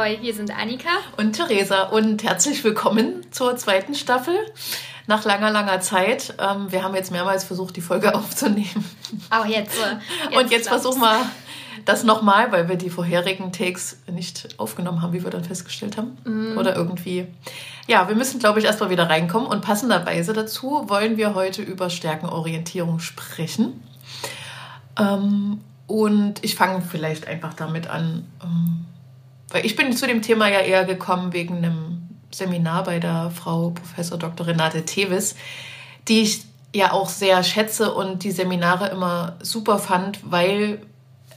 Ahoi. Hier sind Annika und Theresa und herzlich willkommen zur zweiten Staffel. Nach langer, langer Zeit. Ähm, wir haben jetzt mehrmals versucht, die Folge aufzunehmen. Auch jetzt. Äh, jetzt und jetzt versuchen wir das nochmal, weil wir die vorherigen Takes nicht aufgenommen haben, wie wir dann festgestellt haben. Mm. Oder irgendwie. Ja, wir müssen, glaube ich, erstmal wieder reinkommen. Und passenderweise dazu wollen wir heute über Stärkenorientierung sprechen. Ähm, und ich fange vielleicht einfach damit an, ähm, weil ich bin zu dem Thema ja eher gekommen wegen einem Seminar bei der Frau Professor Dr. Renate Tevis, die ich ja auch sehr schätze und die Seminare immer super fand, weil,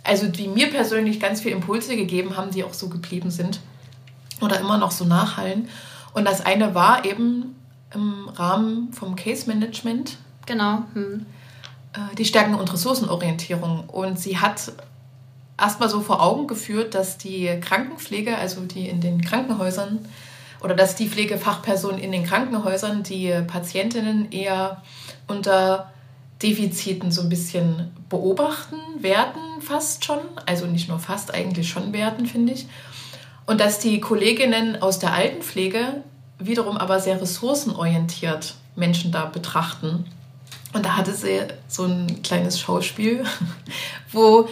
also die mir persönlich ganz viele Impulse gegeben haben, die auch so geblieben sind oder immer noch so nachhallen. Und das eine war eben im Rahmen vom Case Management. Genau. Hm. Äh, die Stärken- und Ressourcenorientierung. Und sie hat erstmal so vor Augen geführt, dass die Krankenpflege, also die in den Krankenhäusern oder dass die Pflegefachpersonen in den Krankenhäusern die Patientinnen eher unter Defiziten so ein bisschen beobachten, werten fast schon. Also nicht nur fast, eigentlich schon werten, finde ich. Und dass die Kolleginnen aus der Altenpflege wiederum aber sehr ressourcenorientiert Menschen da betrachten und da hatte sie so ein kleines Schauspiel, wo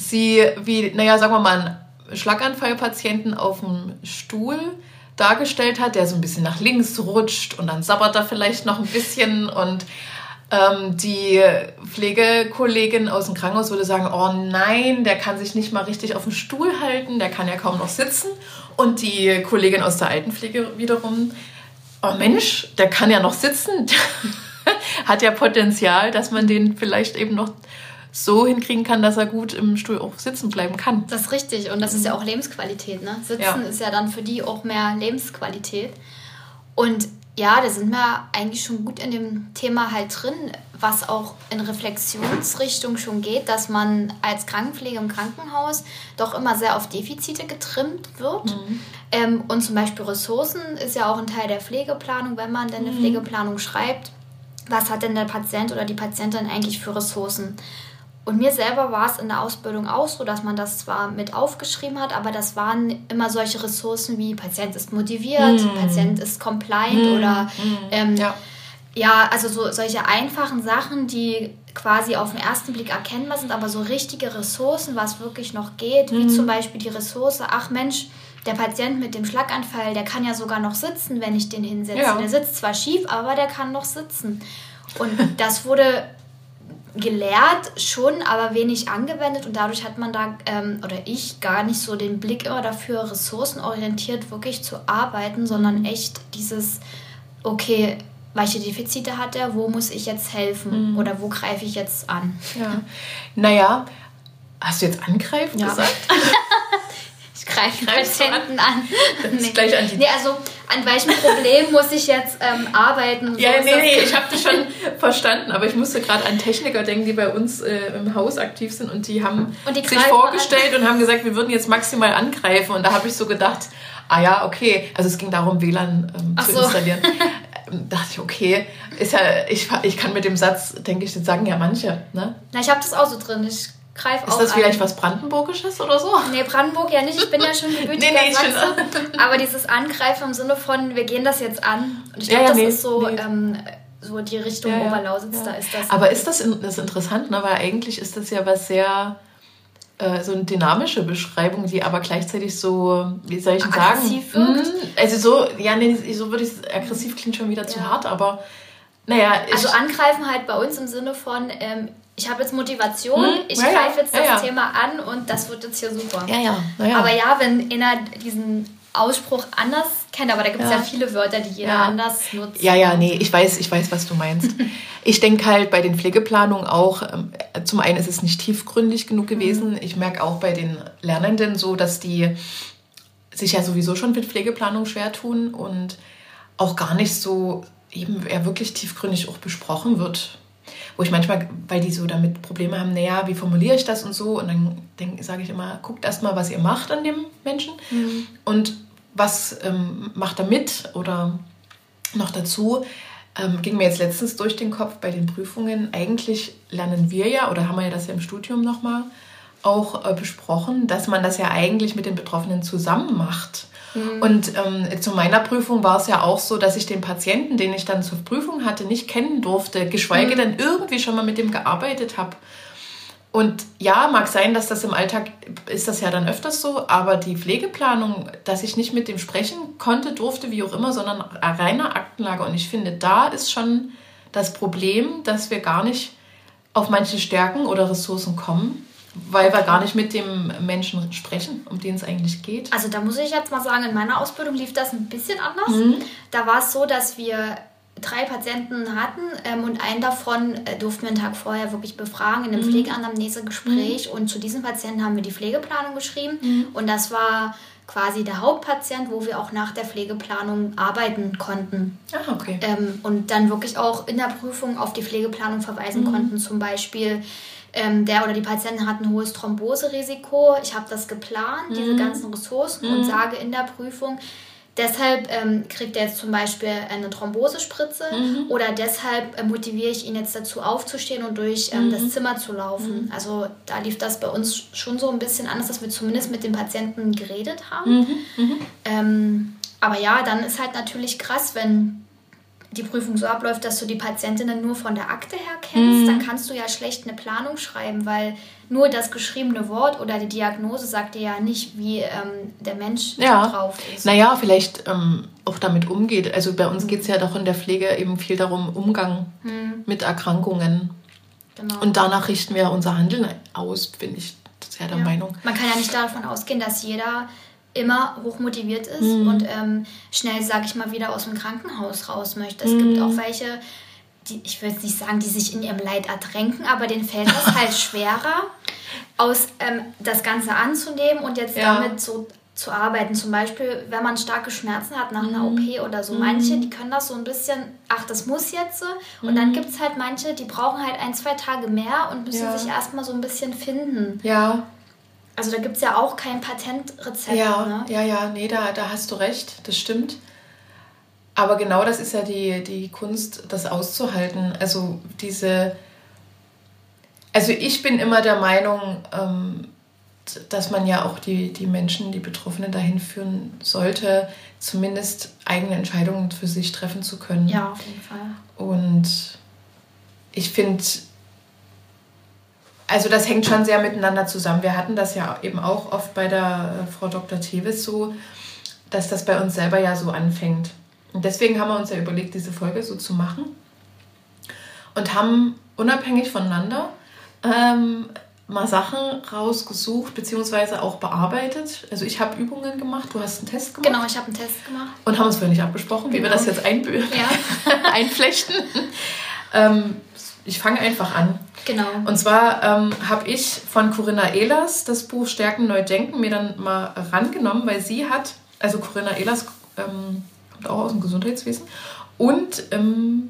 sie wie, naja, sagen wir mal, einen Schlaganfallpatienten auf dem Stuhl dargestellt hat, der so ein bisschen nach links rutscht und dann sabbert er vielleicht noch ein bisschen und ähm, die Pflegekollegin aus dem Krankenhaus würde sagen, oh nein, der kann sich nicht mal richtig auf dem Stuhl halten, der kann ja kaum noch sitzen. Und die Kollegin aus der Altenpflege wiederum, oh Mensch, der kann ja noch sitzen. hat ja Potenzial, dass man den vielleicht eben noch so hinkriegen kann, dass er gut im Stuhl auch sitzen bleiben kann. Das ist richtig und das ist ja auch Lebensqualität. Ne? Sitzen ja. ist ja dann für die auch mehr Lebensqualität. Und ja, da sind wir eigentlich schon gut in dem Thema halt drin, was auch in Reflexionsrichtung schon geht, dass man als Krankenpflege im Krankenhaus doch immer sehr auf Defizite getrimmt wird. Mhm. Ähm, und zum Beispiel Ressourcen ist ja auch ein Teil der Pflegeplanung, wenn man denn eine mhm. Pflegeplanung schreibt was hat denn der Patient oder die Patientin eigentlich für Ressourcen. Und mir selber war es in der Ausbildung auch so, dass man das zwar mit aufgeschrieben hat, aber das waren immer solche Ressourcen wie Patient ist motiviert, mm. Patient ist compliant mm. oder mm. Ähm, ja. ja, also so solche einfachen Sachen, die quasi auf den ersten Blick erkennbar sind, aber so richtige Ressourcen, was wirklich noch geht, wie zum Beispiel die Ressource, ach Mensch, der Patient mit dem Schlaganfall, der kann ja sogar noch sitzen, wenn ich den hinsetze. Ja. Der sitzt zwar schief, aber der kann noch sitzen. Und das wurde gelehrt schon, aber wenig angewendet und dadurch hat man da ähm, oder ich gar nicht so den Blick immer dafür, ressourcenorientiert wirklich zu arbeiten, sondern echt dieses, okay, welche Defizite hat er, wo muss ich jetzt helfen mhm. oder wo greife ich jetzt an? Ja. Naja, hast du jetzt angreifen ja. gesagt? greifen Patienten an. Das nee. gleich an die nee, also an welchem Problem muss ich jetzt ähm, arbeiten? So ja, nee, nee, ich habe das schon verstanden, aber ich musste gerade an Techniker denken, die bei uns äh, im Haus aktiv sind und die haben und die sich vorgestellt und haben gesagt, wir würden jetzt maximal angreifen und da habe ich so gedacht, ah ja, okay, also es ging darum, WLAN ähm, zu so. installieren. Ähm, dachte ich, okay, ist ja, ich, ich kann mit dem Satz, denke ich, das sagen ja manche. Ne? Na, ich habe das auch so drin. Ich greif Ist das vielleicht was Brandenburgisches oder so? Nee, Brandenburg ja nicht. Ich bin ja schon gebürtiger nee, nee, Sachse. Aber dieses Angreifen im Sinne von, wir gehen das jetzt an. Und ich glaube, ja, ja, das nee, ist so... Ähm, so die Richtung ja, Oberlausitz, da ist das. Aber ist das, das ist interessant, ne? weil eigentlich ist das ja was sehr äh, so eine dynamische Beschreibung, die aber gleichzeitig so, wie soll ich denn sagen? Aggressiv wirkt. Mhm. Also so, ja, nee, so würde ich aggressiv klingt schon wieder zu hart, aber naja. Also angreifen halt bei uns im Sinne von, ähm, ich habe jetzt Motivation, hm? ich ja, greife jetzt ja, das ja. Thema an und das wird jetzt hier super. Ja, ja. Aber ja, wenn einer diesen Ausspruch anders kennt, aber da gibt es ja. viele Wörter, die jeder anders nutzt. Ja, ja, nee, ich weiß, ich weiß, was du meinst. ich denke halt bei den Pflegeplanungen auch, ähm, zum einen ist es nicht tiefgründig genug gewesen. Mhm. Ich merke auch bei den Lernenden so, dass die sich ja sowieso schon mit Pflegeplanung schwer tun und auch gar nicht so eben eher wirklich tiefgründig auch besprochen wird wo ich manchmal, weil die so damit Probleme haben, naja, wie formuliere ich das und so, und dann sage ich immer, guckt erst mal, was ihr macht an dem Menschen mhm. und was ähm, macht er mit oder noch dazu. Ähm, ging mir jetzt letztens durch den Kopf bei den Prüfungen. Eigentlich lernen wir ja, oder haben wir ja das ja im Studium nochmal, auch äh, besprochen, dass man das ja eigentlich mit den Betroffenen zusammen macht. Mhm. Und ähm, zu meiner Prüfung war es ja auch so, dass ich den Patienten, den ich dann zur Prüfung hatte, nicht kennen durfte, geschweige mhm. denn irgendwie schon mal mit dem gearbeitet habe. Und ja, mag sein, dass das im Alltag ist das ja dann öfters so, aber die Pflegeplanung, dass ich nicht mit dem sprechen konnte, durfte, wie auch immer, sondern reiner Aktenlage. Und ich finde, da ist schon das Problem, dass wir gar nicht auf manche Stärken oder Ressourcen kommen, weil wir gar nicht mit dem Menschen sprechen, um den es eigentlich geht. Also da muss ich jetzt mal sagen, in meiner Ausbildung lief das ein bisschen anders. Mhm. Da war es so, dass wir drei Patienten hatten ähm, und einen davon äh, durften wir einen Tag vorher wirklich befragen in einem mhm. Pflegeanamnesegespräch. Mhm. Und zu diesem Patienten haben wir die Pflegeplanung geschrieben. Mhm. Und das war quasi der Hauptpatient, wo wir auch nach der Pflegeplanung arbeiten konnten. Ah, okay. Ähm, und dann wirklich auch in der Prüfung auf die Pflegeplanung verweisen mhm. konnten. Zum Beispiel, ähm, der oder die Patienten hatten ein hohes Thromboserisiko. Ich habe das geplant, mhm. diese ganzen Ressourcen, und mhm. sage in der Prüfung, Deshalb ähm, kriegt er jetzt zum Beispiel eine Thrombosespritze mhm. oder deshalb äh, motiviere ich ihn jetzt dazu aufzustehen und durch ähm, mhm. das Zimmer zu laufen. Mhm. Also da lief das bei uns schon so ein bisschen anders, dass wir zumindest mit den Patienten geredet haben. Mhm. Mhm. Ähm, aber ja, dann ist halt natürlich krass, wenn die Prüfung so abläuft, dass du die Patientinnen nur von der Akte her kennst, mhm. dann kannst du ja schlecht eine Planung schreiben, weil nur das geschriebene Wort oder die Diagnose sagt dir ja nicht, wie ähm, der Mensch ja. drauf ist. Naja, vielleicht ähm, auch damit umgeht. Also bei uns mhm. geht es ja doch in der Pflege eben viel darum, Umgang mhm. mit Erkrankungen. Genau. Und danach richten wir unser Handeln aus, bin ich sehr der ja. Meinung. Man kann ja nicht davon ausgehen, dass jeder immer hochmotiviert ist mhm. und ähm, schnell, sage ich mal, wieder aus dem Krankenhaus raus möchte. Es mhm. gibt auch welche, die, ich jetzt nicht sagen, die sich in ihrem Leid ertränken, aber denen fällt es halt schwerer, aus ähm, das Ganze anzunehmen und jetzt ja. damit so zu arbeiten. Zum Beispiel, wenn man starke Schmerzen hat nach einer mhm. OP oder so. Manche, mhm. die können das so ein bisschen, ach, das muss jetzt. Und dann gibt es halt manche, die brauchen halt ein, zwei Tage mehr und müssen ja. sich erstmal so ein bisschen finden. Ja. Also da gibt es ja auch kein Patentrezept. Ja, ne? ja, ja, nee, da, da hast du recht, das stimmt. Aber genau das ist ja die, die Kunst, das auszuhalten. Also diese, also ich bin immer der Meinung, ähm, dass man ja auch die, die Menschen, die Betroffenen dahin führen sollte, zumindest eigene Entscheidungen für sich treffen zu können. Ja, auf jeden Fall. Und ich finde, also das hängt schon sehr miteinander zusammen. Wir hatten das ja eben auch oft bei der äh, Frau Dr. Tevis so, dass das bei uns selber ja so anfängt. Und deswegen haben wir uns ja überlegt, diese Folge so zu machen und haben unabhängig voneinander ähm, mal Sachen rausgesucht beziehungsweise auch bearbeitet. Also ich habe Übungen gemacht, du hast einen Test gemacht. Genau, ich habe einen Test gemacht. Und haben uns vorher nicht abgesprochen, genau. wie wir das genau. jetzt ja. einflechten. ähm, ich fange einfach an. Genau. Und zwar ähm, habe ich von Corinna Ehlers das Buch Stärken Neu Denken mir dann mal rangenommen, weil sie hat, also Corinna Ehlers ähm, kommt auch aus dem Gesundheitswesen und ähm,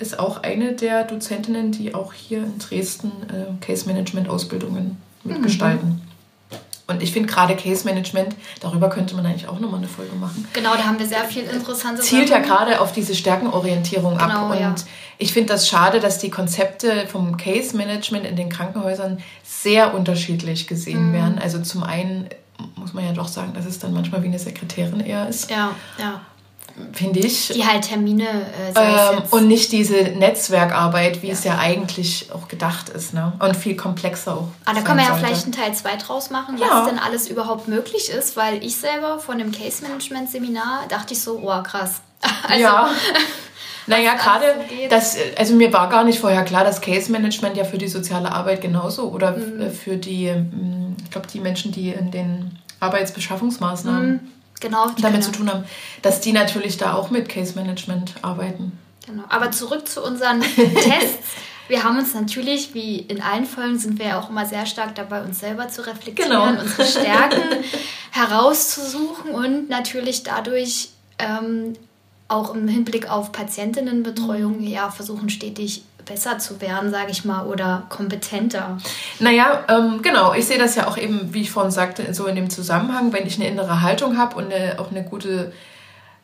ist auch eine der Dozentinnen, die auch hier in Dresden äh, Case Management Ausbildungen mitgestalten. Mhm. Und ich finde gerade Case Management, darüber könnte man eigentlich auch nochmal eine Folge machen. Genau, da haben wir sehr viel interessante Zielt Sachen. ja gerade auf diese Stärkenorientierung genau, ab. Und ja. ich finde das schade, dass die Konzepte vom Case Management in den Krankenhäusern sehr unterschiedlich gesehen mhm. werden. Also zum einen muss man ja doch sagen, dass es dann manchmal wie eine Sekretärin eher ist. Ja, ja finde ich. Die halt Termine äh, ähm, und nicht diese Netzwerkarbeit, wie ja. es ja eigentlich auch gedacht ist, ne? Und viel komplexer auch. Ah, da können wir ja sollte. vielleicht einen Teil 2 draus machen, ja. was denn alles überhaupt möglich ist, weil ich selber von dem Case Management Seminar dachte ich so, oh krass. Also, ja. Naja, gerade das, also mir war gar nicht vorher klar, dass Case Management ja für die soziale Arbeit genauso oder mhm. für die, mm, ich glaube, die Menschen, die in den Arbeitsbeschaffungsmaßnahmen mhm genau, damit zu tun haben, dass die natürlich da auch mit Case Management arbeiten. Genau. Aber zurück zu unseren Tests. Wir haben uns natürlich, wie in allen Folgen, sind wir ja auch immer sehr stark dabei, uns selber zu reflektieren, genau. unsere Stärken herauszusuchen und natürlich dadurch ähm, auch im Hinblick auf Patientinnenbetreuung mhm. ja versuchen stetig besser zu werden, sage ich mal, oder kompetenter? Naja, ähm, genau. Ich sehe das ja auch eben, wie ich vorhin sagte, so in dem Zusammenhang, wenn ich eine innere Haltung habe und eine, auch eine gute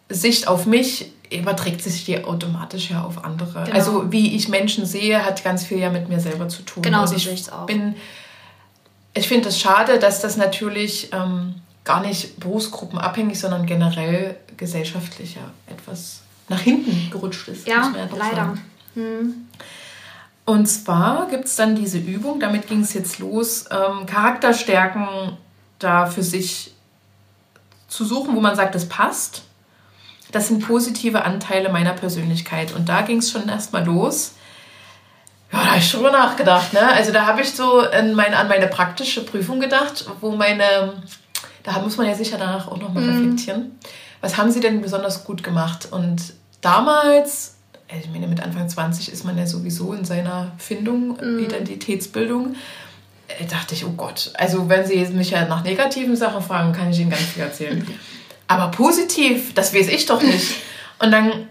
Sicht auf mich, überträgt sich die automatisch ja auf andere. Genau. Also wie ich Menschen sehe, hat ganz viel ja mit mir selber zu tun. Genau, und so ich sehe auch. bin ich finde es schade, dass das natürlich ähm, gar nicht berufsgruppenabhängig, sondern generell gesellschaftlicher etwas nach hinten gerutscht ist. Ja, ja leider. Hm. Und zwar gibt es dann diese Übung, damit ging es jetzt los, ähm, Charakterstärken da für sich zu suchen, wo man sagt, das passt. Das sind positive Anteile meiner Persönlichkeit. Und da ging es schon erstmal los. Ja, da habe ich drüber nachgedacht. Ne? Also da habe ich so an meine, an meine praktische Prüfung gedacht, wo meine, da muss man ja sicher danach auch nochmal mm. reflektieren. Was haben sie denn besonders gut gemacht? Und damals, ich meine, mit Anfang 20 ist man ja sowieso in seiner Findung, mm. Identitätsbildung, äh, dachte ich, oh Gott, also wenn Sie mich ja nach negativen Sachen fragen, kann ich Ihnen ganz viel erzählen. Aber positiv, das weiß ich doch nicht. Und dann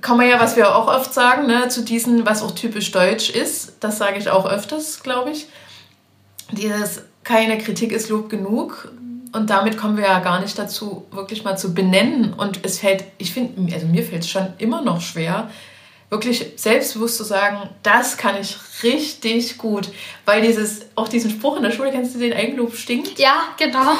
kann man ja, was wir auch oft sagen, ne, zu diesen, was auch typisch deutsch ist, das sage ich auch öfters, glaube ich, dieses keine Kritik ist Lob genug. Und damit kommen wir ja gar nicht dazu, wirklich mal zu benennen. Und es fällt, ich finde, also mir fällt es schon immer noch schwer, wirklich selbstbewusst zu sagen, das kann ich richtig gut. Weil dieses, auch diesen Spruch in der Schule, kennst du den Eigenlob stinkt? Ja, genau.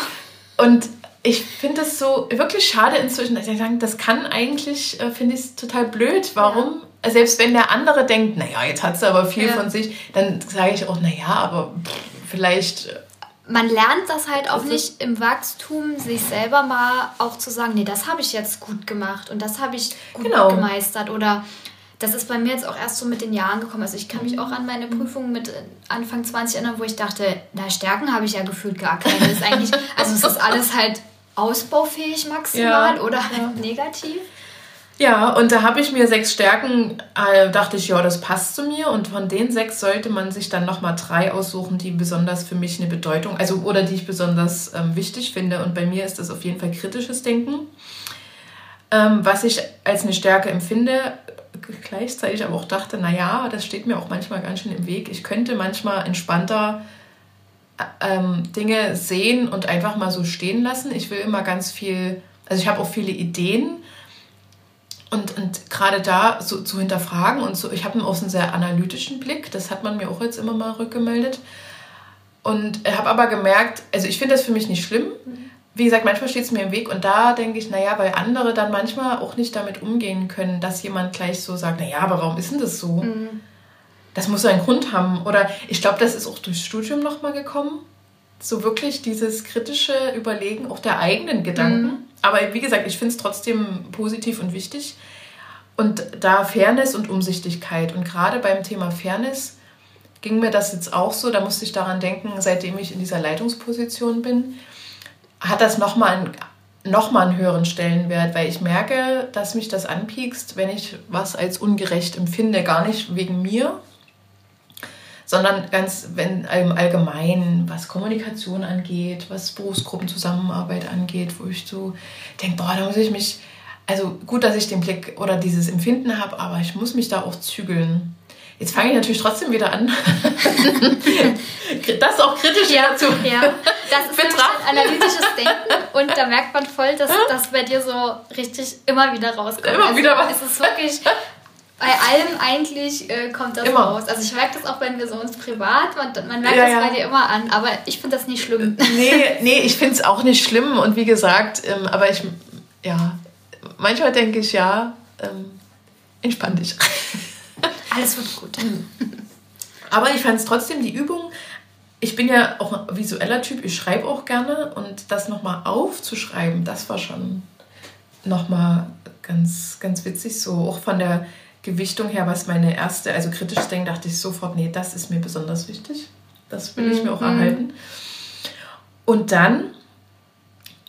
Und ich finde das so wirklich schade inzwischen, dass ich sagen, das kann eigentlich, äh, finde ich es total blöd. Warum? Ja. Selbst wenn der andere denkt, naja, jetzt hat sie aber viel ja. von sich, dann sage ich auch, naja, aber pff, vielleicht. Man lernt das halt auch nicht im Wachstum, sich selber mal auch zu sagen, nee, das habe ich jetzt gut gemacht und das habe ich gut genau. gemeistert. Oder das ist bei mir jetzt auch erst so mit den Jahren gekommen. Also ich kann mich auch an meine Prüfung mit Anfang 20 erinnern, wo ich dachte, na, Stärken habe ich ja gefühlt gar keine. Das ist eigentlich, also es ist alles halt ausbaufähig maximal ja, oder halt ja. negativ. Ja, und da habe ich mir sechs Stärken, äh, dachte ich, ja, das passt zu mir. Und von den sechs sollte man sich dann nochmal drei aussuchen, die besonders für mich eine Bedeutung, also oder die ich besonders ähm, wichtig finde. Und bei mir ist das auf jeden Fall kritisches Denken. Ähm, was ich als eine Stärke empfinde, gleichzeitig aber auch dachte, naja, das steht mir auch manchmal ganz schön im Weg. Ich könnte manchmal entspannter ähm, Dinge sehen und einfach mal so stehen lassen. Ich will immer ganz viel, also ich habe auch viele Ideen und, und gerade da so zu hinterfragen und so, ich habe auch einen sehr analytischen Blick, das hat man mir auch jetzt immer mal rückgemeldet. Und habe aber gemerkt, also ich finde das für mich nicht schlimm. Wie gesagt, manchmal steht es mir im Weg und da denke ich, naja, weil andere dann manchmal auch nicht damit umgehen können, dass jemand gleich so sagt, naja, aber warum ist denn das so? Mhm das muss einen Grund haben. Oder ich glaube, das ist auch durchs Studium nochmal gekommen. So wirklich dieses kritische Überlegen auch der eigenen Gedanken. Mhm. Aber wie gesagt, ich finde es trotzdem positiv und wichtig. Und da Fairness und Umsichtigkeit. Und gerade beim Thema Fairness ging mir das jetzt auch so. Da musste ich daran denken, seitdem ich in dieser Leitungsposition bin, hat das nochmal einen, noch einen höheren Stellenwert, weil ich merke, dass mich das anpiekst, wenn ich was als ungerecht empfinde. Gar nicht wegen mir, sondern ganz, wenn im Allgemeinen, was Kommunikation angeht, was Berufsgruppenzusammenarbeit angeht, wo ich so denke, boah, da muss ich mich, also gut, dass ich den Blick oder dieses Empfinden habe, aber ich muss mich da auch zügeln. Jetzt fange ich natürlich trotzdem wieder an. das auch kritisch ja, zu ja. Das ist ein analytisches Denken und da merkt man voll, dass das bei dir so richtig immer wieder rauskommt. Immer also wieder was. Es ist wirklich bei allem eigentlich äh, kommt das immer. raus. Also ich merke das auch, wenn wir so uns privat, man, man merkt ja, das ja. bei dir immer an, aber ich finde das nicht schlimm. Nee, nee, ich finde es auch nicht schlimm und wie gesagt, ähm, aber ich, ja, manchmal denke ich, ja, ähm, entspann dich. Alles wird gut. Aber ich fand es trotzdem die Übung, ich bin ja auch ein visueller Typ, ich schreibe auch gerne und das nochmal aufzuschreiben, das war schon nochmal ganz, ganz witzig, so auch von der Gewichtung her, was meine erste, also kritisch denken, dachte ich sofort, nee, das ist mir besonders wichtig. Das will ich mir auch mhm. erhalten. Und dann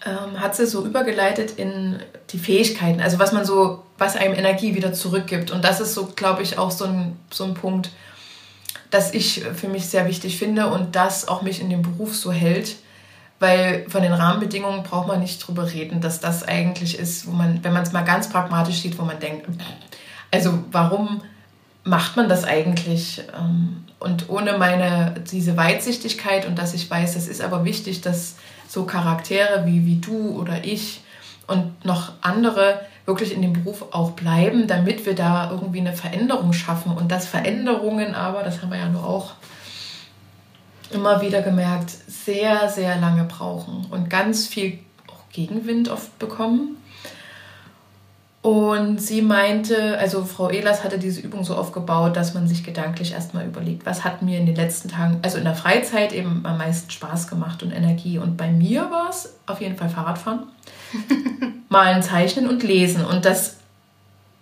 ähm, hat sie so übergeleitet in die Fähigkeiten, also was man so, was einem Energie wieder zurückgibt. Und das ist so, glaube ich, auch so ein, so ein Punkt, das ich für mich sehr wichtig finde und das auch mich in dem Beruf so hält. Weil von den Rahmenbedingungen braucht man nicht drüber reden, dass das eigentlich ist, wo man, wenn man es mal ganz pragmatisch sieht, wo man denkt, also warum macht man das eigentlich? Ähm, und ohne meine, diese Weitsichtigkeit und dass ich weiß, es ist aber wichtig, dass so Charaktere wie, wie du oder ich und noch andere wirklich in dem Beruf auch bleiben, damit wir da irgendwie eine Veränderung schaffen. Und dass Veränderungen aber, das haben wir ja nur auch immer wieder gemerkt, sehr, sehr lange brauchen und ganz viel Gegenwind oft bekommen. Und sie meinte, also Frau Ehlers hatte diese Übung so aufgebaut, dass man sich gedanklich erstmal überlegt, was hat mir in den letzten Tagen, also in der Freizeit eben am meisten Spaß gemacht und Energie. Und bei mir war es auf jeden Fall Fahrradfahren, malen, zeichnen und lesen. Und das,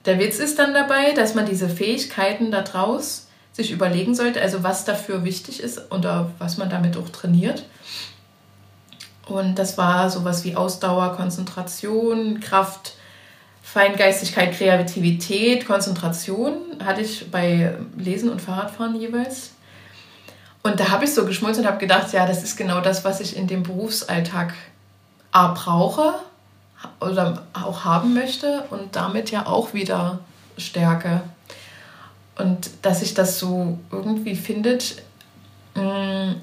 der Witz ist dann dabei, dass man diese Fähigkeiten daraus sich überlegen sollte, also was dafür wichtig ist oder was man damit auch trainiert. Und das war sowas wie Ausdauer, Konzentration, Kraft, Feingeistigkeit, Kreativität, Konzentration hatte ich bei Lesen und Fahrradfahren jeweils. Und da habe ich so geschmunzelt und habe gedacht, ja, das ist genau das, was ich in dem Berufsalltag A brauche oder auch haben möchte und damit ja auch wieder stärke. Und dass sich das so irgendwie findet, mm,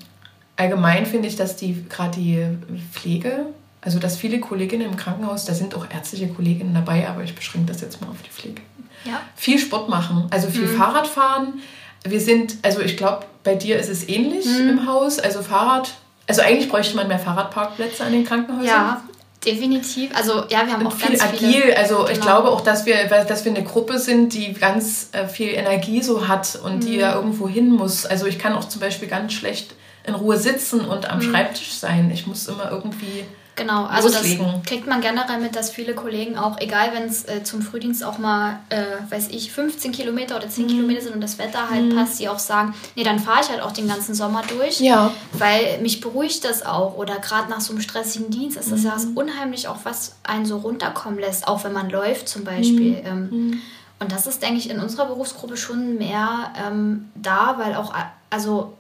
allgemein finde ich, dass die gerade die Pflege also, dass viele Kolleginnen im Krankenhaus, da sind auch ärztliche Kolleginnen dabei, aber ich beschränke das jetzt mal auf die Pflege. Ja. Viel Sport machen, also viel mhm. Fahrrad fahren. Wir sind, also ich glaube, bei dir ist es ähnlich mhm. im Haus. Also Fahrrad, also eigentlich bräuchte man mehr Fahrradparkplätze an den Krankenhäusern. Ja, definitiv. Also ja, wir haben Und auch viel ganz agil. Viele, also genau. ich glaube auch, dass wir, dass wir eine Gruppe sind, die ganz äh, viel Energie so hat und mhm. die ja irgendwo hin muss. Also ich kann auch zum Beispiel ganz schlecht in Ruhe sitzen und am mhm. Schreibtisch sein. Ich muss immer irgendwie Genau, also loslegen. das kriegt man generell mit, dass viele Kollegen auch, egal wenn es äh, zum Frühdienst auch mal, äh, weiß ich, 15 Kilometer oder 10 mhm. Kilometer sind und das Wetter halt mhm. passt, die auch sagen, nee, dann fahre ich halt auch den ganzen Sommer durch, ja. weil mich beruhigt das auch oder gerade nach so einem stressigen Dienst ist das mhm. ja unheimlich auch, was einen so runterkommen lässt, auch wenn man läuft zum Beispiel. Mhm. Ähm, mhm. und das ist, denke ich, in unserer Berufsgruppe schon mehr ähm, da, weil auch, also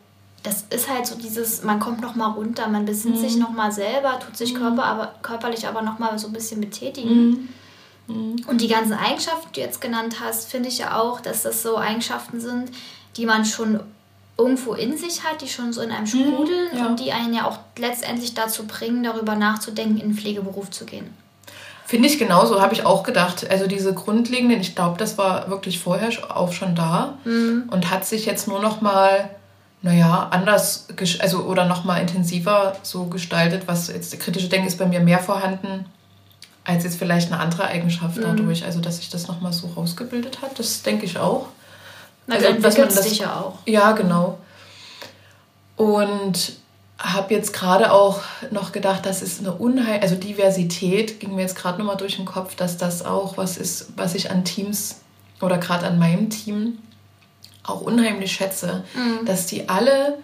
das ist halt so dieses, man kommt noch mal runter, man besinnt mhm. sich noch mal selber, tut sich mhm. Körper, aber, körperlich aber noch mal so ein bisschen betätigen. Mhm. mhm. Und die ganzen Eigenschaften, die du jetzt genannt hast, finde ich ja auch, dass das so Eigenschaften sind, die man schon irgendwo in sich hat, die schon so in einem sprudeln ja. und die einen ja auch letztendlich dazu bringen, darüber nachzudenken, in den Pflegeberuf zu gehen. Finde ich genauso, habe ich auch gedacht. Also diese grundlegenden, ich glaube, das war wirklich vorher auch schon da mhm. und hat sich jetzt nur noch mal naja, anders, also oder nochmal intensiver so gestaltet, was jetzt kritische Denken ist bei mir mehr vorhanden als jetzt vielleicht eine andere Eigenschaft mhm. dadurch. Also, dass sich das nochmal so rausgebildet hat, das denke ich auch. Na, also, dass man das, ja auch. Ja, genau. Und habe jetzt gerade auch noch gedacht, das ist eine Unheil, also Diversität ging mir jetzt gerade nochmal durch den Kopf, dass das auch was ist, was ich an Teams oder gerade an meinem Team auch unheimlich schätze, mhm. dass die alle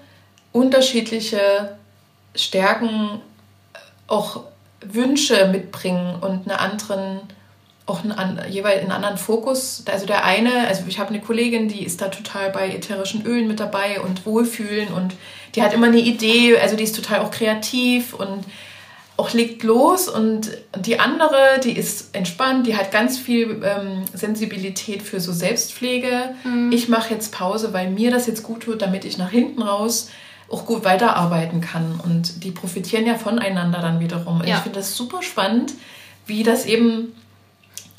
unterschiedliche Stärken, äh, auch Wünsche mitbringen und einen anderen, auch einen, jeweils einen anderen Fokus. Also der eine, also ich habe eine Kollegin, die ist da total bei ätherischen Ölen mit dabei und Wohlfühlen und die hat immer eine Idee, also die ist total auch kreativ und auch legt los und die andere, die ist entspannt, die hat ganz viel ähm, Sensibilität für so Selbstpflege. Mhm. Ich mache jetzt Pause, weil mir das jetzt gut tut, damit ich nach hinten raus auch gut weiterarbeiten kann. Und die profitieren ja voneinander dann wiederum. Ja. Ich finde das super spannend, wie das eben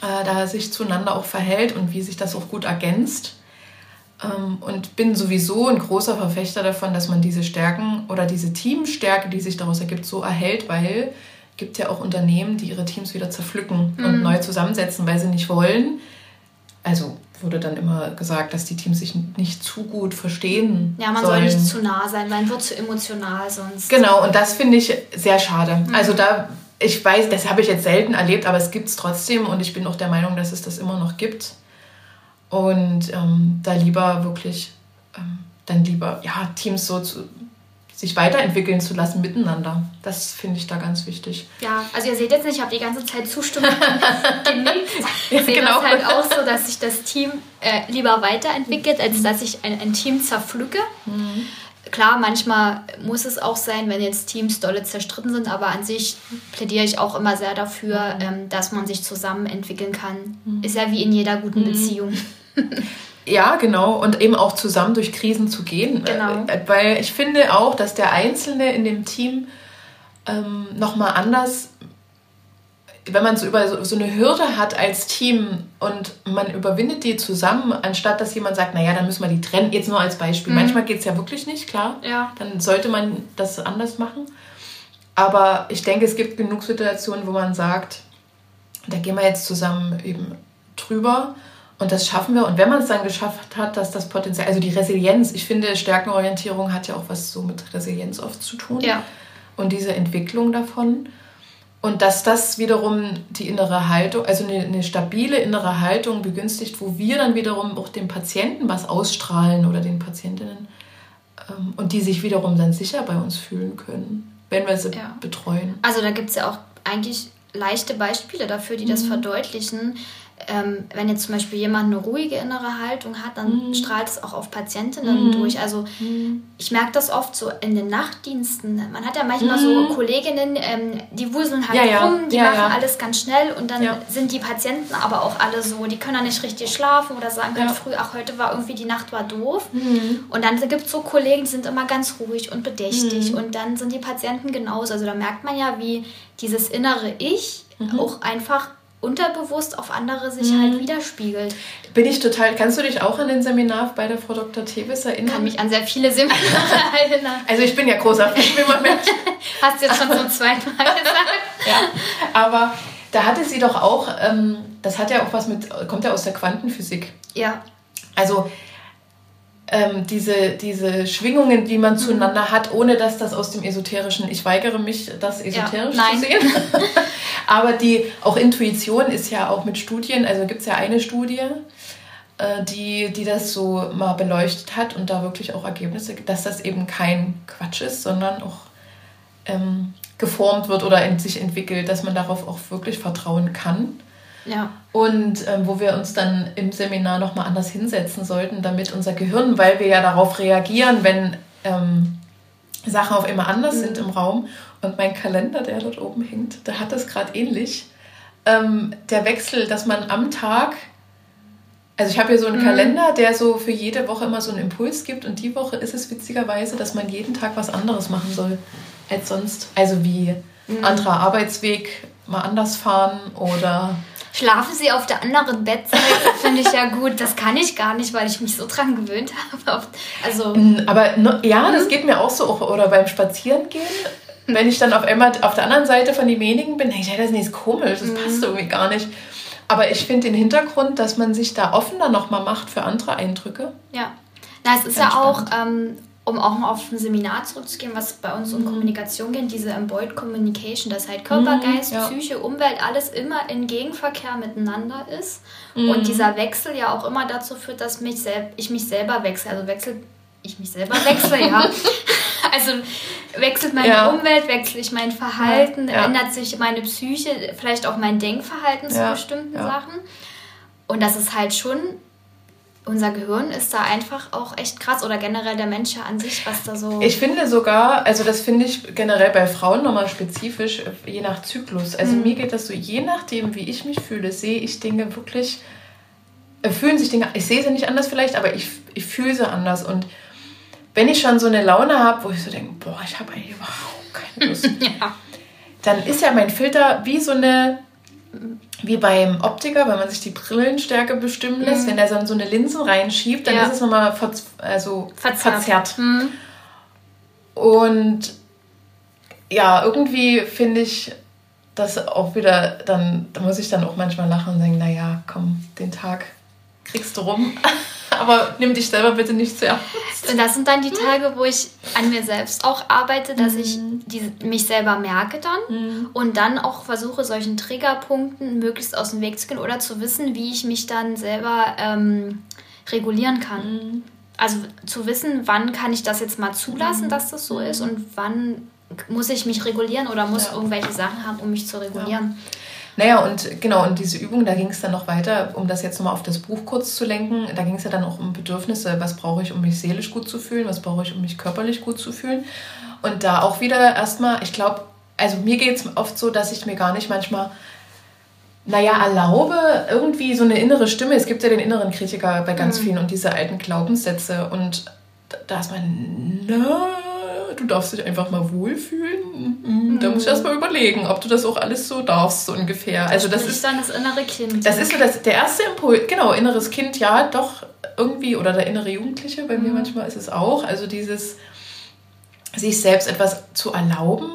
äh, da sich zueinander auch verhält und wie sich das auch gut ergänzt. Ähm, und bin sowieso ein großer Verfechter davon, dass man diese Stärken oder diese Teamstärke, die sich daraus ergibt, so erhält, weil es gibt ja auch Unternehmen, die ihre Teams wieder zerpflücken mhm. und neu zusammensetzen, weil sie nicht wollen. Also wurde dann immer gesagt, dass die Teams sich nicht zu gut verstehen. Ja, man sollen. soll nicht zu nah sein, man wird zu emotional sonst. Genau, und das finde ich sehr schade. Mhm. Also da, ich weiß, das habe ich jetzt selten erlebt, aber es gibt es trotzdem und ich bin auch der Meinung, dass es das immer noch gibt. Und ähm, da lieber wirklich, ähm, dann lieber, ja, Teams so zu, sich weiterentwickeln zu lassen miteinander. Das finde ich da ganz wichtig. Ja, also ihr seht jetzt nicht, ich habe die ganze Zeit Zustimmung genickt. Ich sehe genau. das halt auch so, dass sich das Team äh, lieber weiterentwickelt, als dass ich ein, ein Team zerpflücke. Mhm. Klar, manchmal muss es auch sein, wenn jetzt Teams dolle zerstritten sind, aber an sich plädiere ich auch immer sehr dafür, mhm. ähm, dass man sich zusammen entwickeln kann. Mhm. Ist ja wie in jeder guten mhm. Beziehung. Ja, genau. Und eben auch zusammen durch Krisen zu gehen. Genau. Äh, weil ich finde auch, dass der Einzelne in dem Team ähm, nochmal anders wenn man so über so, so, eine Hürde hat als Team und man überwindet die zusammen, anstatt dass jemand sagt, naja, dann müssen wir die trennen, jetzt nur als Beispiel. Mhm. Manchmal geht es ja wirklich nicht, klar. Ja. Dann sollte man das anders machen. Aber ich denke, es gibt genug Situationen, wo man sagt, da gehen wir jetzt zusammen eben drüber und das schaffen wir. Und wenn man es dann geschafft hat, dass das Potenzial, also die Resilienz, ich finde, Stärkenorientierung hat ja auch was so mit Resilienz oft zu tun. Ja. Und diese Entwicklung davon. Und dass das wiederum die innere Haltung, also eine, eine, stabile innere Haltung begünstigt, wo wir dann wiederum auch dem Patienten was ausstrahlen oder den Patientinnen ähm, und die sich wiederum dann sicher bei uns fühlen können, wenn wir sie ja. betreuen. Also da gibt es ja auch eigentlich leichte Beispiele dafür, die das mhm. verdeutlichen ähm, wenn jetzt zum Beispiel jemand eine ruhige innere Haltung hat, dann mhm. strahlt es auch auf Patientinnen mhm. durch. Also mhm. ich merke das oft so in den Nachtdiensten. Man hat ja manchmal so mhm. Kolleginnen, ähm, die wuseln halt ja, rum, die ja, machen ja. alles ganz schnell und dann sind die Patienten aber auch alle so, die können dann nicht richtig schlafen oder sagen ganz früh, ach heute war irgendwie die Nacht war doof. Mhm. Und dann gibt es so Kollegen, die sind immer ganz ruhig und bedächtig mhm. und dann sind die Patienten genauso. Also da merkt man ja, wie dieses innere Ich auch einfach unterbewusst auf andere sich mhm. halt widerspiegelt. Bin ich total. Kannst du dich auch an den Seminar bei der Frau Dr. Tevis erinnern? Kann mich an sehr viele Seminare erinnern. Also ich bin ja großer Fan, wie man merkt. Hast du jetzt schon zum zweiten Mal gesagt. ja, aber da hatte sie doch auch, ähm, das hat ja auch was mit, kommt ja aus der Quantenphysik. Ja. Also ähm, diese, diese Schwingungen, die man mhm. zueinander hat, ohne dass das aus dem Esoterischen, ich weigere mich, das esoterisch ja, zu sehen. Aber die, auch Intuition ist ja auch mit Studien, also gibt es ja eine Studie, äh, die, die das so mal beleuchtet hat und da wirklich auch Ergebnisse, dass das eben kein Quatsch ist, sondern auch ähm, geformt wird oder sich entwickelt, dass man darauf auch wirklich vertrauen kann. Ja. Und ähm, wo wir uns dann im Seminar nochmal anders hinsetzen sollten, damit unser Gehirn, weil wir ja darauf reagieren, wenn ähm, Sachen auf immer anders mhm. sind im Raum. Und mein Kalender, der dort oben hängt, der hat das gerade ähnlich. Ähm, der Wechsel, dass man am Tag, also ich habe hier so einen mhm. Kalender, der so für jede Woche immer so einen Impuls gibt. Und die Woche ist es witzigerweise, dass man jeden Tag was anderes machen soll als sonst. Also wie mhm. anderer Arbeitsweg, mal anders fahren oder Schlafen Sie auf der anderen Bettseite, finde ich ja gut. Das kann ich gar nicht, weil ich mich so dran gewöhnt habe. Also, Aber ja, das geht mir auch so. Oder beim Spazierengehen. Wenn ich dann auf einmal auf der anderen Seite von demjenigen bin, denke ich, das ist nicht komisch, das passt mhm. irgendwie gar nicht. Aber ich finde den Hintergrund, dass man sich da offener nochmal macht für andere Eindrücke. Ja. Na, es ist ja auch, ähm, um auch mal auf ein Seminar zurückzugehen, was bei uns um mhm. Kommunikation geht, diese Embodied Communication, dass halt Körper, mhm, Geist, ja. Psyche, Umwelt, alles immer in Gegenverkehr miteinander ist. Mhm. Und dieser Wechsel ja auch immer dazu führt, dass mich sel ich mich selber wechsle. Also wechsel ich mich selber wechsle, ja. also wechselt meine ja. Umwelt, wechsle ich mein Verhalten, ja. ändert sich meine Psyche, vielleicht auch mein Denkverhalten zu bestimmten Sachen. Und das ist halt schon unser Gehirn ist da einfach auch echt krass oder generell der Mensch ja an sich, was da so. Ich finde sogar, also das finde ich generell bei Frauen nochmal spezifisch, je nach Zyklus. Also mhm. mir geht das so, je nachdem, wie ich mich fühle, sehe ich Dinge wirklich, äh, fühlen sich Dinge, ich sehe sie nicht anders vielleicht, aber ich, ich fühle sie anders. Und wenn ich schon so eine Laune habe, wo ich so denke, boah, ich habe eigentlich überhaupt keine Lust, ja. dann ist ja mein Filter wie so eine wie beim Optiker, wenn man sich die Brillenstärke bestimmen lässt, mhm. wenn der dann so eine Linse reinschiebt, dann ja. ist es nochmal ver also verzerrt. verzerrt. Mhm. Und ja, irgendwie finde ich das auch wieder, dann da muss ich dann auch manchmal lachen und denken, naja, komm, den Tag kriegst du rum. aber nimm dich selber bitte nicht zu ernst. Und das sind dann die Tage, wo ich an mir selbst auch arbeite, dass mhm. ich die, mich selber merke dann mhm. und dann auch versuche, solchen Triggerpunkten möglichst aus dem Weg zu gehen oder zu wissen, wie ich mich dann selber ähm, regulieren kann. Mhm. Also zu wissen, wann kann ich das jetzt mal zulassen, mhm. dass das so ist und wann muss ich mich regulieren oder muss ja. irgendwelche Sachen haben, um mich zu regulieren. Ja. Naja, und genau, und diese Übung, da ging es dann noch weiter, um das jetzt nochmal auf das Buch kurz zu lenken. Da ging es ja dann auch um Bedürfnisse. Was brauche ich, um mich seelisch gut zu fühlen? Was brauche ich, um mich körperlich gut zu fühlen? Und da auch wieder erstmal, ich glaube, also mir geht es oft so, dass ich mir gar nicht manchmal, naja, erlaube, irgendwie so eine innere Stimme. Es gibt ja den inneren Kritiker bei ganz mhm. vielen und diese alten Glaubenssätze. Und da ist man, nein du darfst dich einfach mal wohlfühlen. Mhm. Da musst du erst mal überlegen, ob du das auch alles so darfst, so ungefähr. Also das ist dann das innere Kind. Das ist so das, der erste Impuls, genau, inneres Kind, ja, doch irgendwie, oder der innere Jugendliche, bei mhm. mir manchmal ist es auch. Also dieses, sich selbst etwas zu erlauben.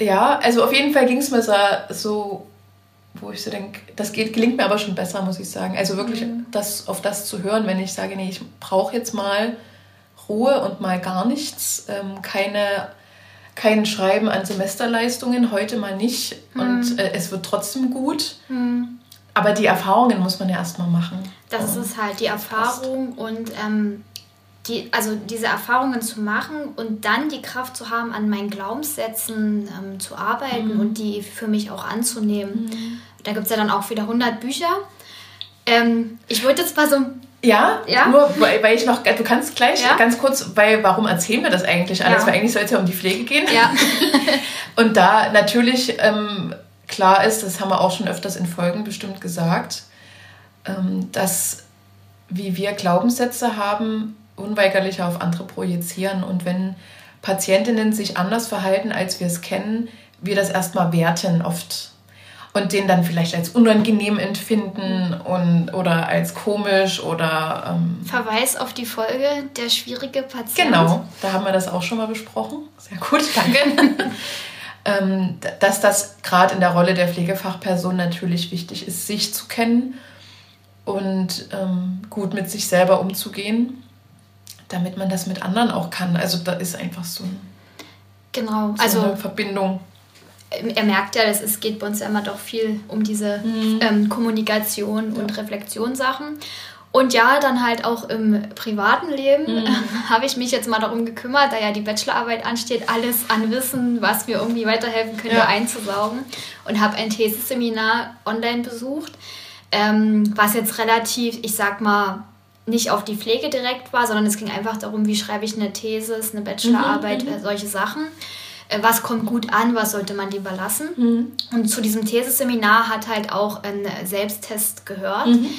Ja, also auf jeden Fall ging es mir so wo ich so denke, das geht, gelingt mir aber schon besser, muss ich sagen. Also wirklich mhm. das, auf das zu hören, wenn ich sage, nee, ich brauche jetzt mal Ruhe und mal gar nichts, ähm, keine, kein Schreiben an Semesterleistungen, heute mal nicht mhm. und äh, es wird trotzdem gut. Mhm. Aber die Erfahrungen muss man ja erstmal machen. Das ist halt die Erfahrung und ähm, die, also diese Erfahrungen zu machen und dann die Kraft zu haben, an meinen Glaubenssätzen ähm, zu arbeiten mhm. und die für mich auch anzunehmen. Da gibt es ja dann auch wieder 100 Bücher. Ähm, ich würde jetzt mal so ja, ja, nur weil, weil ich noch, du kannst gleich ja? ganz kurz, weil warum erzählen wir das eigentlich alles? Ja. Weil eigentlich soll es ja um die Pflege gehen. Ja. und da natürlich ähm, klar ist, das haben wir auch schon öfters in Folgen bestimmt gesagt, ähm, dass wie wir Glaubenssätze haben, unweigerlich auf andere projizieren. Und wenn Patientinnen sich anders verhalten, als wir es kennen, wir das erstmal werten oft und den dann vielleicht als unangenehm empfinden und, oder als komisch oder. Ähm Verweis auf die Folge der schwierige Patient. Genau, da haben wir das auch schon mal besprochen. Sehr gut, danke. ähm, dass das gerade in der Rolle der Pflegefachperson natürlich wichtig ist, sich zu kennen und ähm, gut mit sich selber umzugehen damit man das mit anderen auch kann. Also da ist einfach so, ein, genau. so also, eine Verbindung. Er merkt ja, es geht bei uns ja immer doch viel um diese mhm. ähm, Kommunikation ja. und Reflexionssachen. Und ja, dann halt auch im privaten Leben mhm. habe ich mich jetzt mal darum gekümmert, da ja die Bachelorarbeit ansteht, alles an Wissen, was mir irgendwie weiterhelfen könnte, ja. einzusaugen. Und habe ein Thesisseminar online besucht, ähm, was jetzt relativ, ich sag mal, nicht auf die Pflege direkt war, sondern es ging einfach darum, wie schreibe ich eine Thesis, eine Bachelorarbeit, mhm, mhm. solche Sachen. Äh, was kommt gut an, was sollte man lieber lassen? Mhm. Und zu diesem Thesisseminar hat halt auch ein Selbsttest gehört. Mhm.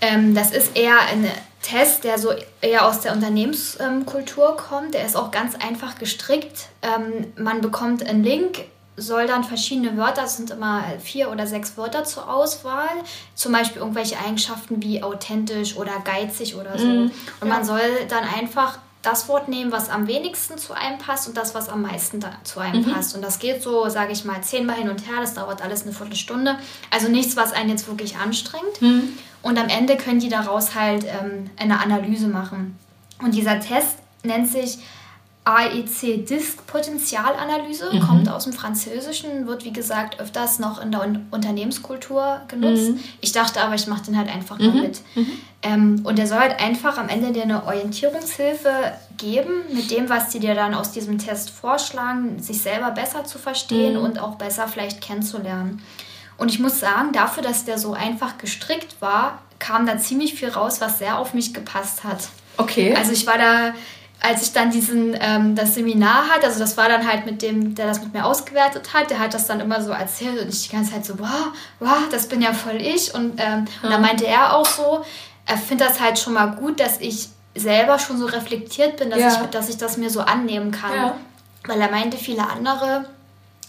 Ähm, das ist eher ein Test, der so eher aus der Unternehmenskultur kommt. Der ist auch ganz einfach gestrickt. Ähm, man bekommt einen Link soll dann verschiedene Wörter, es sind immer vier oder sechs Wörter zur Auswahl, zum Beispiel irgendwelche Eigenschaften wie authentisch oder geizig oder so. Mhm, und man soll dann einfach das Wort nehmen, was am wenigsten zu einem passt und das, was am meisten zu einem mhm. passt. Und das geht so, sage ich mal, zehnmal hin und her. Das dauert alles eine Viertelstunde. Also nichts, was einen jetzt wirklich anstrengt. Mhm. Und am Ende können die daraus halt ähm, eine Analyse machen. Und dieser Test nennt sich AEC Disk Potenzialanalyse mhm. kommt aus dem Französischen, wird wie gesagt öfters noch in der Unternehmenskultur genutzt. Mhm. Ich dachte aber, ich mache den halt einfach mal mhm. mit. Mhm. Ähm, und der soll halt einfach am Ende dir eine Orientierungshilfe geben, mit dem, was die dir dann aus diesem Test vorschlagen, sich selber besser zu verstehen mhm. und auch besser vielleicht kennenzulernen. Und ich muss sagen, dafür, dass der so einfach gestrickt war, kam da ziemlich viel raus, was sehr auf mich gepasst hat. Okay. Also ich war da als ich dann diesen, ähm, das Seminar hatte, also das war dann halt mit dem, der das mit mir ausgewertet hat, der hat das dann immer so erzählt und ich die ganze Zeit so, wow, wow, das bin ja voll ich. Und, ähm, ja. und dann meinte er auch so, er findet das halt schon mal gut, dass ich selber schon so reflektiert bin, dass, ja. ich, dass ich das mir so annehmen kann. Ja. Weil er meinte, viele andere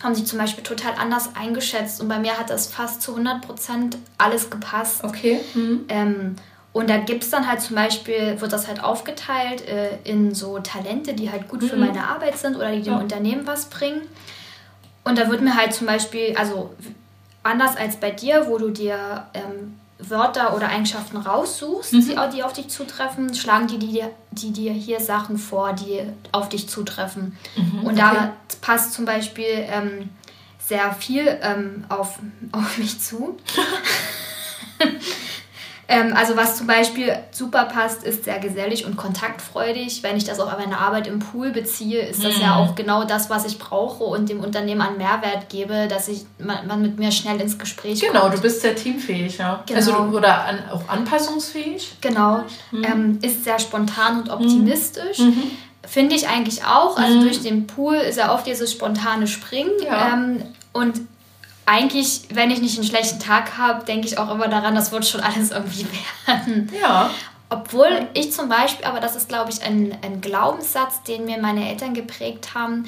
haben sich zum Beispiel total anders eingeschätzt und bei mir hat das fast zu 100% alles gepasst. Okay. Mhm. Ähm, und da gibt es dann halt zum Beispiel, wird das halt aufgeteilt äh, in so Talente, die halt gut mhm. für meine Arbeit sind oder die dem ja. Unternehmen was bringen. Und da wird mir halt zum Beispiel, also anders als bei dir, wo du dir ähm, Wörter oder Eigenschaften raussuchst, mhm. die, auf dich zutreffen, schlagen die, die, die dir hier Sachen vor, die auf dich zutreffen. Mhm, und okay. da passt zum Beispiel ähm, sehr viel ähm, auf, auf mich zu. Ähm, also was zum Beispiel super passt, ist sehr gesellig und kontaktfreudig. Wenn ich das auch auf meine Arbeit im Pool beziehe, ist das mhm. ja auch genau das, was ich brauche und dem Unternehmen an Mehrwert gebe, dass ich man, man mit mir schnell ins Gespräch genau, kommt. Genau, du bist sehr teamfähig, ja. Genau. Also, oder an, auch anpassungsfähig. Genau, mhm. ähm, ist sehr spontan und optimistisch. Mhm. Finde ich eigentlich auch. Also mhm. durch den Pool ist ja oft dieses spontane Springen. Ja. Ähm, und eigentlich, wenn ich nicht einen schlechten Tag habe, denke ich auch immer daran, das wird schon alles irgendwie werden. Ja. Obwohl ich zum Beispiel, aber das ist, glaube ich, ein, ein Glaubenssatz, den mir meine Eltern geprägt haben,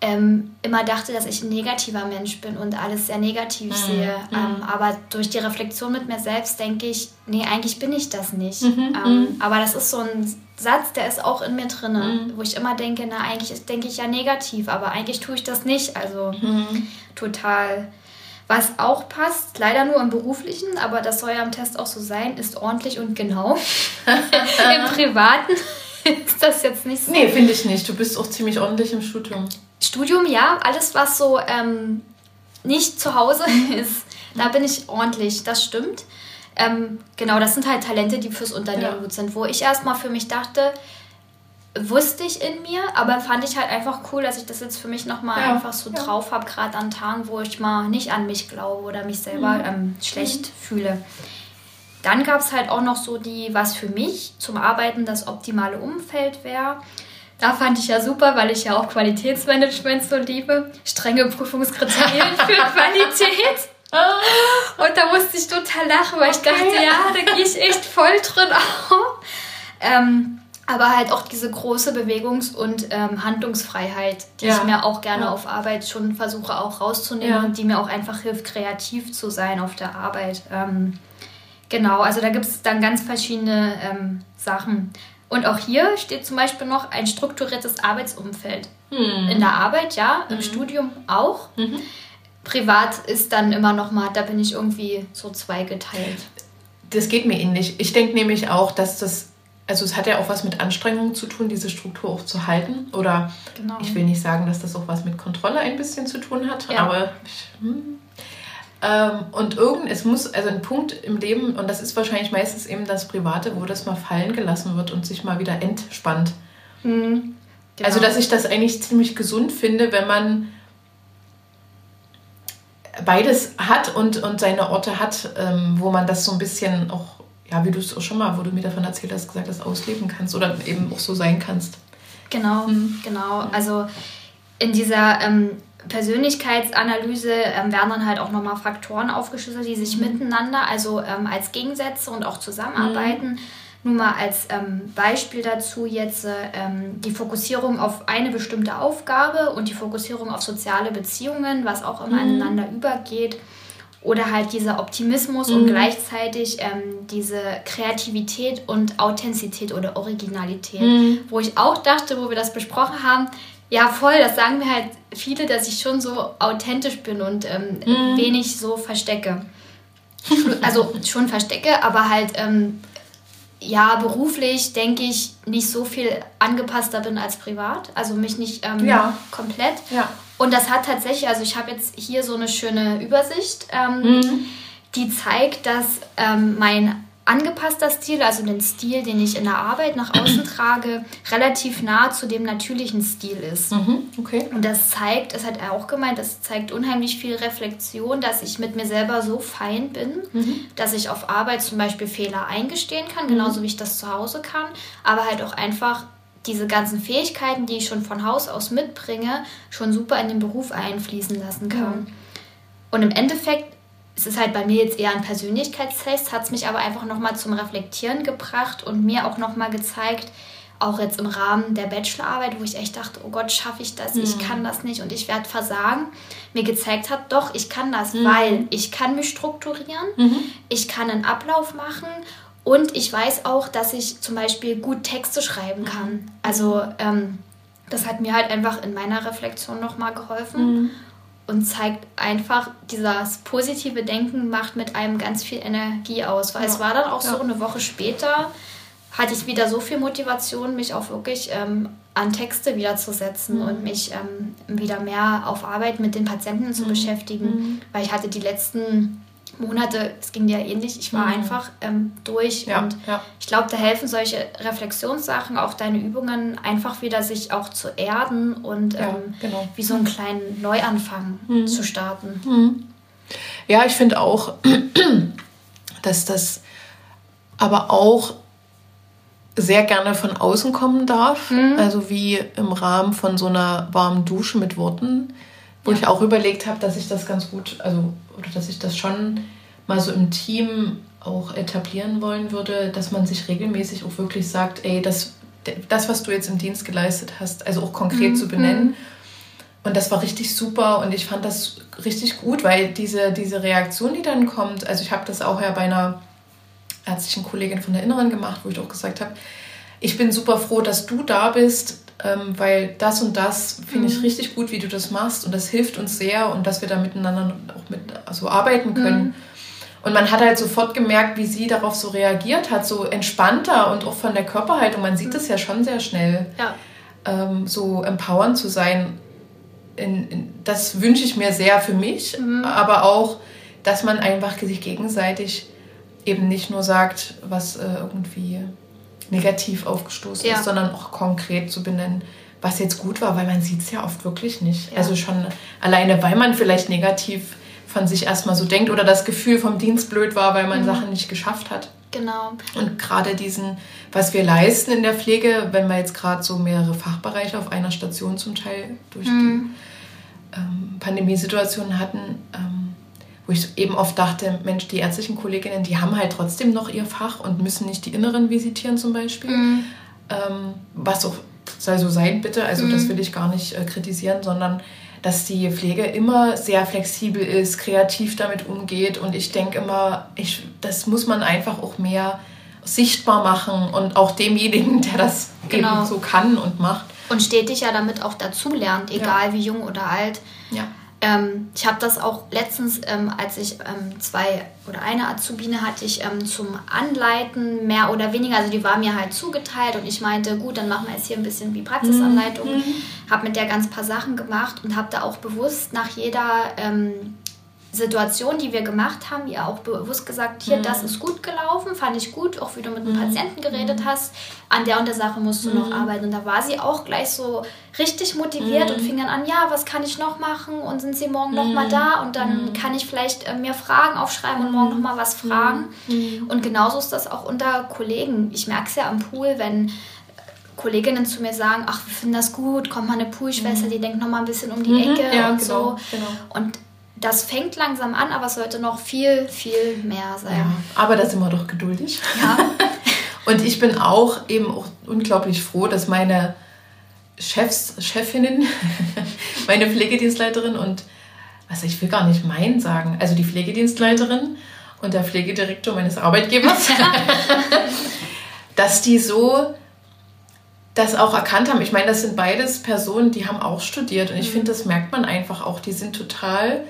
ähm, immer dachte, dass ich ein negativer Mensch bin und alles sehr negativ mhm. sehe. Mhm. Ähm, aber durch die Reflexion mit mir selbst denke ich, nee, eigentlich bin ich das nicht. Mhm. Ähm, mhm. aber das ist so ein Satz, der ist auch in mir drin, mhm. wo ich immer denke, na, eigentlich denke ich ja negativ, aber eigentlich tue ich das nicht. Also mhm. total. Was auch passt, leider nur im beruflichen, aber das soll ja im Test auch so sein, ist ordentlich und genau. Im privaten ist das jetzt nicht so. Nee, finde ich nicht. Du bist auch ziemlich ordentlich im Studium. Studium, ja, alles, was so ähm, nicht zu Hause ist, da bin ich ordentlich, das stimmt. Ähm, genau, das sind halt Talente, die fürs Unternehmen ja. gut sind, wo ich erstmal für mich dachte, wusste ich in mir, aber fand ich halt einfach cool, dass ich das jetzt für mich nochmal ja. einfach so ja. drauf habe, gerade an Tagen, wo ich mal nicht an mich glaube oder mich selber mhm. ähm, schlecht mhm. fühle. Dann gab es halt auch noch so die, was für mich zum Arbeiten das optimale Umfeld wäre. Da fand ich ja super, weil ich ja auch Qualitätsmanagement so liebe. Strenge Prüfungskriterien für Qualität. Und da musste ich total lachen, weil ich dachte, ja, da gehe ich echt voll drin auf. Ähm, aber halt auch diese große Bewegungs- und ähm, Handlungsfreiheit, die ja. ich mir auch gerne ja. auf Arbeit schon versuche auch rauszunehmen ja. und die mir auch einfach hilft, kreativ zu sein auf der Arbeit. Ähm, genau, also da gibt es dann ganz verschiedene ähm, Sachen. Und auch hier steht zum Beispiel noch ein strukturiertes Arbeitsumfeld. Hm. In der Arbeit, ja, im mhm. Studium auch. Mhm. Privat ist dann immer noch mal, da bin ich irgendwie so zweigeteilt. Das geht mir ähnlich. Ich denke nämlich auch, dass das, also es hat ja auch was mit Anstrengung zu tun, diese Struktur auch zu halten. Oder genau. ich will nicht sagen, dass das auch was mit Kontrolle ein bisschen zu tun hat, ja. aber hm, ähm, und irgend, es muss, also ein Punkt im Leben, und das ist wahrscheinlich meistens eben das Private, wo das mal fallen gelassen wird und sich mal wieder entspannt. Mhm, genau. Also, dass ich das eigentlich ziemlich gesund finde, wenn man beides hat und, und seine Orte hat, ähm, wo man das so ein bisschen auch, ja, wie du es auch schon mal, wo du mir davon erzählt hast, gesagt hast, ausleben kannst oder eben auch so sein kannst. Genau, mhm. genau. Also in dieser ähm, Persönlichkeitsanalyse ähm, werden dann halt auch nochmal Faktoren aufgeschlüsselt, die sich mhm. miteinander, also ähm, als Gegensätze und auch zusammenarbeiten. Mhm. Nur mal als ähm, Beispiel dazu jetzt äh, die Fokussierung auf eine bestimmte Aufgabe und die Fokussierung auf soziale Beziehungen, was auch immer mhm. ineinander übergeht. Oder halt dieser Optimismus und mhm. gleichzeitig ähm, diese Kreativität und Authentizität oder Originalität. Mhm. Wo ich auch dachte, wo wir das besprochen haben, ja, voll, das sagen mir halt viele, dass ich schon so authentisch bin und ähm, mm. wenig so verstecke. Also schon verstecke, aber halt ähm, ja, beruflich denke ich nicht so viel angepasster bin als privat. Also mich nicht ähm, ja. komplett. Ja. Und das hat tatsächlich, also ich habe jetzt hier so eine schöne Übersicht, ähm, mhm. die zeigt, dass ähm, mein angepasster Stil, also den Stil, den ich in der Arbeit nach außen trage, relativ nah zu dem natürlichen Stil ist. Mhm, okay. Und das zeigt, das hat er auch gemeint, das zeigt unheimlich viel Reflexion, dass ich mit mir selber so fein bin, mhm. dass ich auf Arbeit zum Beispiel Fehler eingestehen kann, mhm. genauso wie ich das zu Hause kann, aber halt auch einfach diese ganzen Fähigkeiten, die ich schon von Haus aus mitbringe, schon super in den Beruf einfließen lassen kann. Und im Endeffekt es ist halt bei mir jetzt eher ein Persönlichkeitstest, hat es mich aber einfach nochmal zum Reflektieren gebracht und mir auch nochmal gezeigt, auch jetzt im Rahmen der Bachelorarbeit, wo ich echt dachte, oh Gott, schaffe ich das, mhm. ich kann das nicht und ich werde versagen, mir gezeigt hat, doch, ich kann das, mhm. weil ich kann mich strukturieren, mhm. ich kann einen Ablauf machen und ich weiß auch, dass ich zum Beispiel gut Texte schreiben kann. Mhm. Also ähm, das hat mir halt einfach in meiner Reflexion nochmal geholfen. Und zeigt einfach, dieses positive Denken macht mit einem ganz viel Energie aus. Weil ja. es war dann auch ja. so, eine Woche später hatte ich wieder so viel Motivation, mich auch wirklich ähm, an Texte wiederzusetzen mhm. und mich ähm, wieder mehr auf Arbeit mit den Patienten zu mhm. beschäftigen. Mhm. Weil ich hatte die letzten Monate, es ging dir ähnlich, ich war mhm. einfach ähm, durch ja, und ja. ich glaube, da helfen solche Reflexionssachen, auch deine Übungen, einfach wieder sich auch zu erden und ja, ähm, genau. wie so einen kleinen Neuanfang mhm. zu starten. Mhm. Ja, ich finde auch, dass das aber auch sehr gerne von außen kommen darf, mhm. also wie im Rahmen von so einer warmen Dusche mit Worten wo ja. ich auch überlegt habe, dass ich das ganz gut, also oder dass ich das schon mal so im Team auch etablieren wollen würde, dass man sich regelmäßig auch wirklich sagt, ey, das, das was du jetzt im Dienst geleistet hast, also auch konkret mhm. zu benennen. Und das war richtig super und ich fand das richtig gut, weil diese, diese Reaktion, die dann kommt, also ich habe das auch ja bei einer ärztlichen Kollegin von der Inneren gemacht, wo ich auch gesagt habe, ich bin super froh, dass du da bist, ähm, weil das und das finde ich mhm. richtig gut, wie du das machst und das hilft uns sehr und dass wir da miteinander auch mit also arbeiten können. Mhm. Und man hat halt sofort gemerkt, wie sie darauf so reagiert hat, so entspannter und auch von der Körperhaltung. Man sieht das ja schon sehr schnell, ja. ähm, so empowernd zu sein. In, in, das wünsche ich mir sehr für mich, mhm. aber auch, dass man einfach sich gegenseitig eben nicht nur sagt, was äh, irgendwie negativ aufgestoßen ja. ist, sondern auch konkret zu benennen, was jetzt gut war, weil man sieht es ja oft wirklich nicht. Ja. Also schon alleine, weil man vielleicht negativ von sich erstmal so denkt oder das Gefühl vom Dienst blöd war, weil man mhm. Sachen nicht geschafft hat. Genau. Und gerade diesen, was wir leisten in der Pflege, wenn wir jetzt gerade so mehrere Fachbereiche auf einer Station zum Teil durch mhm. die ähm, Pandemiesituation hatten, ähm, wo ich eben oft dachte, Mensch, die ärztlichen Kolleginnen, die haben halt trotzdem noch ihr Fach und müssen nicht die Inneren visitieren zum Beispiel. Mhm. Ähm, was auch soll so sein, bitte. Also mhm. das will ich gar nicht äh, kritisieren, sondern dass die Pflege immer sehr flexibel ist, kreativ damit umgeht. Und ich denke immer, ich, das muss man einfach auch mehr sichtbar machen und auch demjenigen, der das genau. eben so kann und macht. Und stetig ja damit auch dazulernt, egal ja. wie jung oder alt. Ja. Ähm, ich habe das auch letztens, ähm, als ich ähm, zwei oder eine Azubine hatte ich ähm, zum Anleiten mehr oder weniger, also die war mir halt zugeteilt und ich meinte, gut, dann machen wir jetzt hier ein bisschen wie Praxisanleitung. Mhm. Habe mit der ganz paar Sachen gemacht und habe da auch bewusst nach jeder ähm, Situation, die wir gemacht haben, ihr auch bewusst gesagt, hier, mhm. das ist gut gelaufen, fand ich gut, auch wie du mit dem mhm. Patienten geredet hast, an der und der Sache musst du mhm. noch arbeiten. Und da war sie auch gleich so richtig motiviert und mhm. fing dann an, ja, was kann ich noch machen und sind sie morgen mhm. noch mal da und dann mhm. kann ich vielleicht äh, mir Fragen aufschreiben und morgen noch mal was fragen. Und genauso ist das auch unter Kollegen. Ich merke es ja am Pool, wenn Kolleginnen zu mir sagen, ach, wir finden das gut, kommt mal eine Poolschwester, die denkt noch mal ein bisschen um die Ecke ja, und genau, so. Genau. Und das fängt langsam an, aber es sollte noch viel, viel mehr sein. Ja, aber da sind wir doch geduldig. Ja. Und ich bin auch eben auch unglaublich froh, dass meine Chefs, Chefinnen, meine Pflegedienstleiterin und was ich will gar nicht mein sagen, also die Pflegedienstleiterin und der Pflegedirektor meines Arbeitgebers, dass die so das auch erkannt haben. Ich meine, das sind beides Personen, die haben auch studiert und ich mhm. finde, das merkt man einfach auch. Die sind total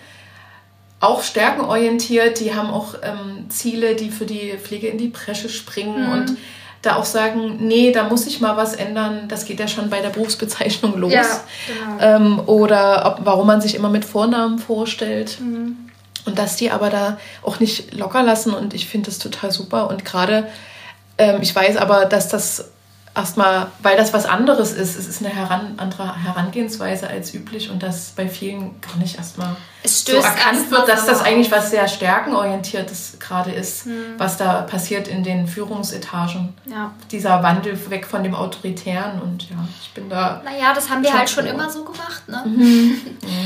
auch stärkenorientiert, die haben auch ähm, Ziele, die für die Pflege in die Bresche springen mhm. und da auch sagen, nee, da muss ich mal was ändern. Das geht ja schon bei der Berufsbezeichnung los. Ja, genau. ähm, oder ob, warum man sich immer mit Vornamen vorstellt. Mhm. Und dass die aber da auch nicht locker lassen. Und ich finde das total super. Und gerade, ähm, ich weiß aber, dass das erstmal, weil das was anderes ist, es ist eine heran, andere Herangehensweise als üblich und das bei vielen gar nicht erstmal so erkannt wird, dass das eigentlich was sehr stärkenorientiertes gerade ist, hm. was da passiert in den Führungsetagen. Ja. Dieser Wandel weg von dem Autoritären und ja, ich bin da. Naja, das haben wir halt schon immer so gemacht, ne? Mhm.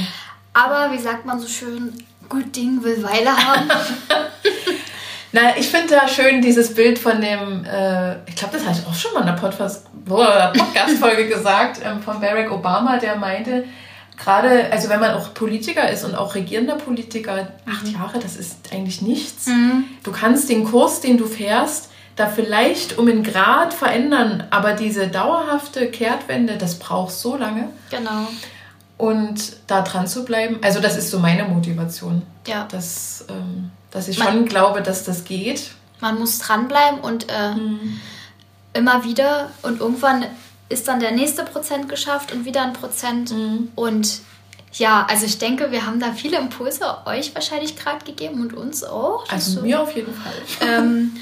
Aber wie sagt man so schön, gut Ding will Weile haben. Na, ich finde da schön dieses Bild von dem, äh, ich glaube, das hatte ich auch schon mal in der Podcast-Folge gesagt, ähm, von Barack Obama, der meinte, gerade, also wenn man auch Politiker ist und auch regierender Politiker, acht mhm. Jahre, das ist eigentlich nichts. Mhm. Du kannst den Kurs, den du fährst, da vielleicht um einen Grad verändern, aber diese dauerhafte Kehrtwende, das braucht so lange. Genau. Und da dran zu bleiben, also das ist so meine Motivation. Ja. Das, ähm, dass ich man, schon glaube, dass das geht. Man muss dranbleiben und äh, mhm. immer wieder und irgendwann ist dann der nächste Prozent geschafft und wieder ein Prozent. Mhm. Und ja, also ich denke, wir haben da viele Impulse euch wahrscheinlich gerade gegeben und uns auch. Also mir auf jeden Fall. Ähm,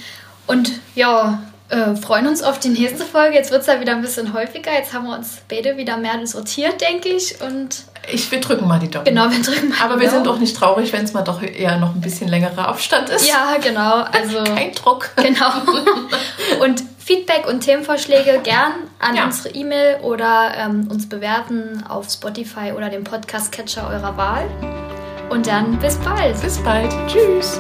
und ja, äh, freuen uns auf die nächste Folge. Jetzt wird es ja wieder ein bisschen häufiger. Jetzt haben wir uns beide wieder mehr sortiert, denke ich. Und ich, wir drücken mal die Daumen. Genau, wir drücken mal Aber wir sind auch nicht traurig, wenn es mal doch eher noch ein bisschen längerer Abstand ist. Ja, genau. Also, Kein Druck. Genau. Und Feedback und Themenvorschläge gern an ja. unsere E-Mail oder ähm, uns bewerten auf Spotify oder dem Podcast-Catcher eurer Wahl. Und dann bis bald. Bis bald. Tschüss.